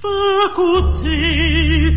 faculté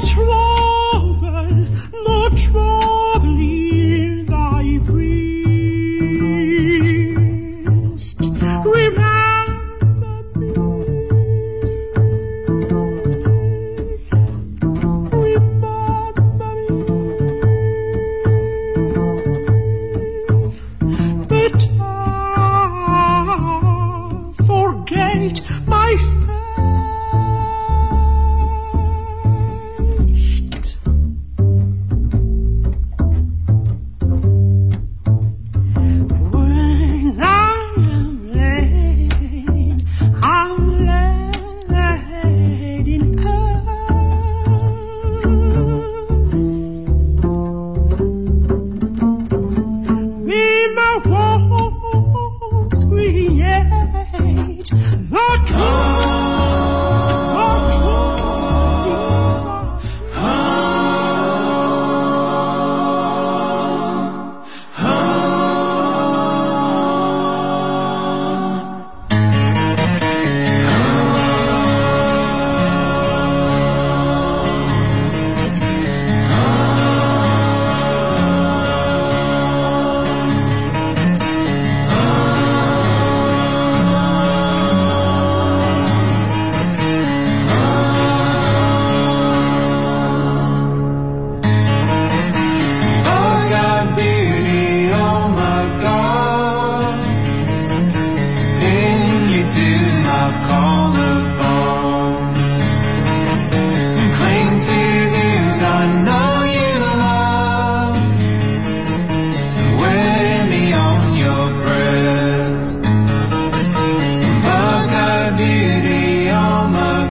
try.